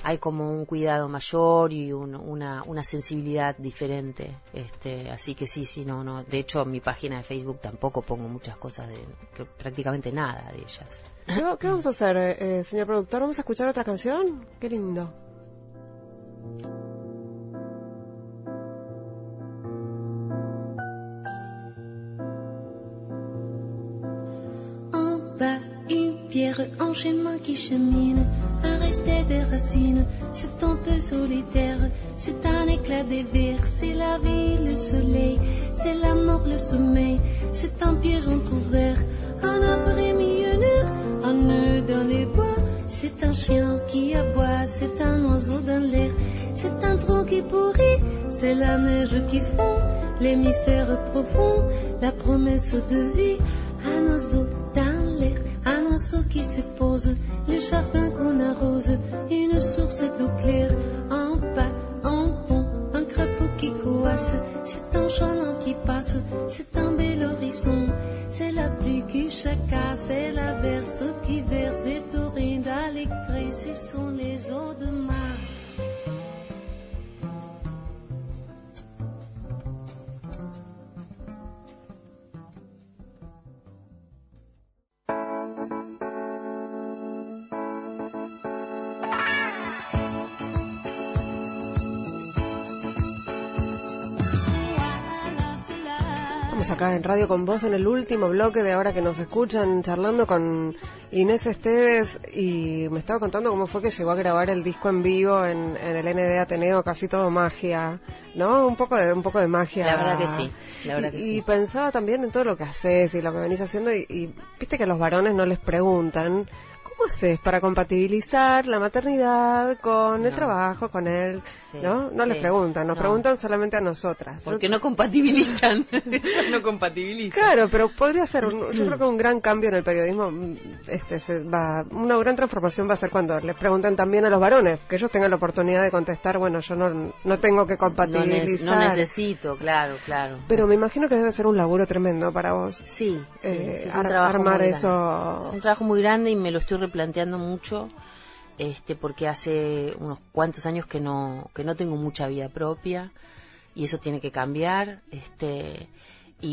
hay como un cuidado mayor y un- una, una sensibilidad diferente. Este, así que sí, sí, no, no. De hecho, en mi página de Facebook tampoco pongo muchas cosas de, que- prácticamente nada de ellas. ¿Qué, va- qué vamos a hacer, eh, eh, señor productor? ¿Vamos a escuchar otra canción? Qué lindo. En bas, une pierre en chemin qui chemine, un racines, c'est un peu solitaire, c'est un éclat des vers, c'est la vie, le soleil, c'est la mort, le sommeil, c'est un piège entrouvert, un abri millionnaire, un nœud dans les bois, c'est un chien qui aboie, c'est un oiseau dans l'air, c'est un tronc qui pourrit, c'est la neige qui fond, les mystères profonds, la promesse de vie, un oiseau dans l'air, un oiseau qui se pose, le jardin qu'on arrose, en Radio con Vos en el último bloque de ahora que nos escuchan charlando con Inés Esteves y me estaba contando cómo fue que llegó a grabar el disco en vivo en, en el ND Ateneo, casi todo magia, ¿no? Un poco de un poco de magia. La verdad que sí, la verdad que y, sí. y pensaba también en todo lo que haces y lo que venís haciendo y, y viste que a los varones no les preguntan ¿Cómo haces para compatibilizar la maternidad con el trabajo, con él? Sí, ¿No? No les preguntan, nos No. preguntan solamente a nosotras. Porque no compatibilizan. [LAUGHS] [LAUGHS] No compatibilizan. Claro, pero podría ser, un- yo [CLEARS THROAT] creo que un gran cambio en el periodismo, este, se va, una gran transformación va a ser cuando les preguntan también a los varones, que ellos tengan la oportunidad de contestar, bueno, yo no, no tengo que No, ne- compatibilizar. no necesito, claro, claro. Pero me imagino que debe ser un laburo tremendo para vos. Sí, sí, eh, es un ar- trabajo armar muy eso. Es un trabajo muy grande y me lo estoy replanteando mucho, este, porque hace unos cuantos años que no, que no tengo mucha vida propia y eso tiene que cambiar, este, y,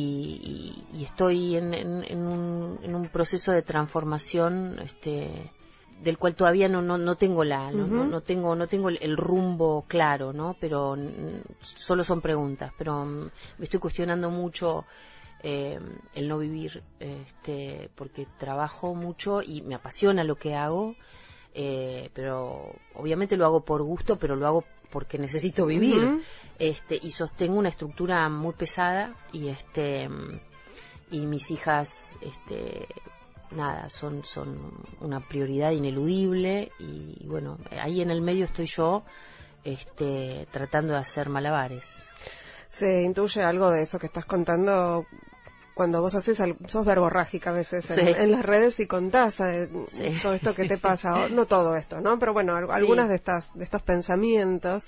y- y estoy en, en- en un, en un proceso de transformación, este, del cual todavía no, no, no tengo la no, no, no tengo no tengo el, el rumbo claro no pero solo son preguntas pero mm, me estoy cuestionando mucho eh, el no vivir este porque trabajo mucho y me apasiona lo que hago eh, pero obviamente lo hago por gusto pero lo hago porque necesito vivir. Este y sostengo una estructura muy pesada y este y mis hijas este nada son son una prioridad ineludible y bueno ahí en el medio estoy yo este tratando de hacer malabares Se intuye algo de eso que estás contando cuando vos haces, sos verborrágica a veces en, Sí. en las redes y contás eh, Sí. todo esto que te [LAUGHS] pasa, no todo esto, ¿no? Pero bueno, al- Sí. algunas de estas, de estos pensamientos.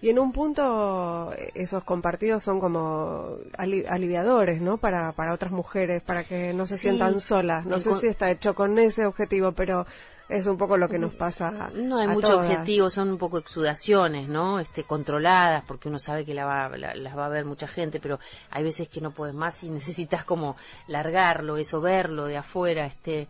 Y en un punto eh, esos compartidos son como ali- aliviadores, ¿no? Para, para otras mujeres, para que no se sientan solas. No sé si está hecho con ese objetivo, pero es un poco lo que nos pasa. no hay mucho todas. objetivo son un poco exudaciones no este controladas porque uno sabe que la va, la- las va a ver mucha gente pero hay veces que no puedes más y [LAUGHS] necesitas como largarlo eso verlo de afuera este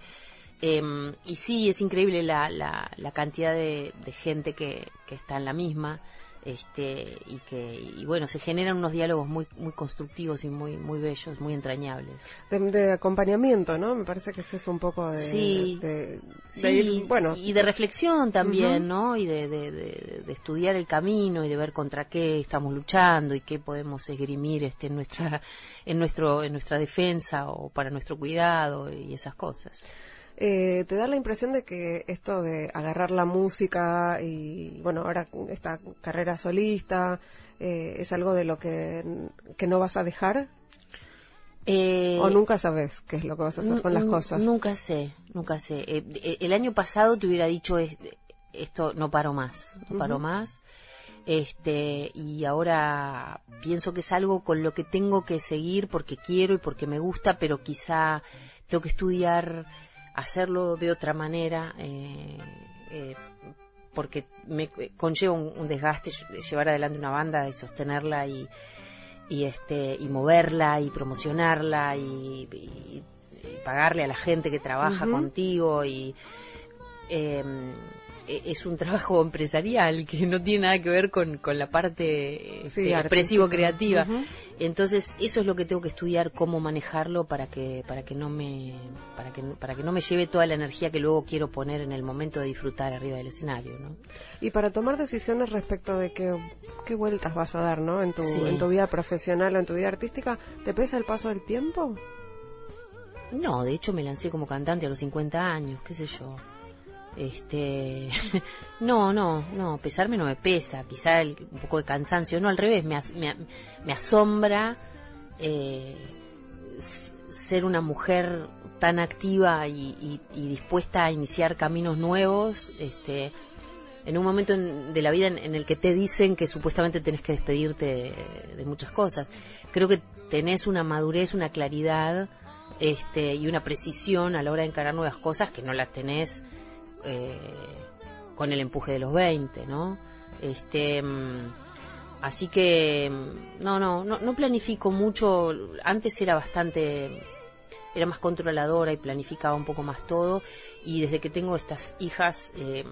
em, y sí es increíble la, la, la cantidad de, de gente que, que está en la misma este y que y bueno se generan unos diálogos muy muy constructivos y muy muy bellos muy entrañables De, de acompañamiento, ¿no? Me parece que ese es un poco de... Sí. de- de Sí, ir- bueno, y de reflexión también, Ujú. ¿no? Y de, de, de- de estudiar el camino y de ver contra qué estamos luchando y qué podemos esgrimir este, en nuestra en nuestro en nuestra defensa o para nuestro cuidado y esas cosas. Eh, ¿Te da la impresión de que esto de agarrar la música y, bueno, ahora esta carrera solista eh, es algo de lo que, que no vas a dejar? Eh, ¿O nunca sabes qué es lo que vas a hacer con las cosas? Nunca sé, nunca sé. Eh, el año pasado te hubiera dicho es- esto no paro más, no paro más. Este, y ahora pienso que es algo con lo que tengo que seguir porque quiero y porque me gusta, pero quizá tengo que estudiar, hacerlo de otra manera, eh, eh, porque me conlleva un, un desgaste lle- llevar adelante una banda y sostenerla y, y este y moverla y promocionarla y, y- y pagarle a la gente que trabaja contigo y em, e- es un trabajo [LAUGHS] empresarial que no tiene nada que ver con, con la parte Sí, este, expresivo-creativa. Entonces, eso es lo que tengo que estudiar, cómo manejarlo para que, para que no me, para que, para que no me lleve toda la energía que luego quiero poner en el momento de disfrutar arriba del escenario, ¿no? Y para tomar decisiones respecto de qué, qué vueltas vas a dar, ¿no? En tu, Sí. en tu vida profesional o en tu vida artística, ¿te pesa el paso del tiempo? No, de hecho me lancé como cantante a los 50 años, qué sé yo. Este, [LAUGHS] no, no, no, pesarme no me pesa, quizá el- un poco de cansancio, no, al revés, me, as- me, me asombra eh, ser una mujer tan activa y, y- dispuesta a iniciar caminos nuevos, este, en un momento en- de la vida en, el que te dicen que supuestamente tenés que despedirte de, de muchas cosas. Creo que tenés una madurez, una claridad este, y una precisión a la hora de encarar nuevas cosas que no las tenés eh, con el empuje de los 20, ¿no? Este, mm, así que, mm, no, no, no, no planifico mucho. Antes era bastante, era más controladora y planificaba un poco más todo. Y desde que tengo estas hijas, eh,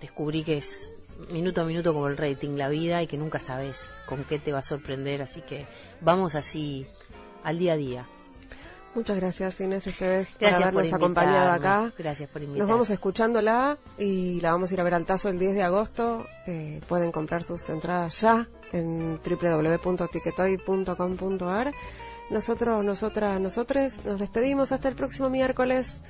descubrí que es minuto a minuto como el rating la vida y que nunca sabes con qué te va a sorprender. Así que vamos así al día a día. Muchas gracias Inés Esteves Gracias por habernos acompañado acá. Gracias por Nos invitarme. vamos escuchándola y la vamos a ir a ver al tazo el 10 de agosto. Eh, pueden comprar sus entradas ya en www.ticketoy.com.ar. Nosotros, nosotras, nosotres nos despedimos hasta el próximo miércoles.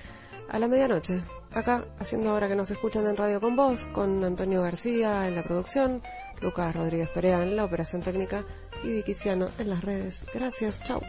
a la medianoche. Acá, haciendo ahora que nos escuchan en Radio con Voz, con Antonio García en la producción, Lucas Rodríguez Perea en la operación técnica y Vicky Ciano en las redes. Gracias, chao.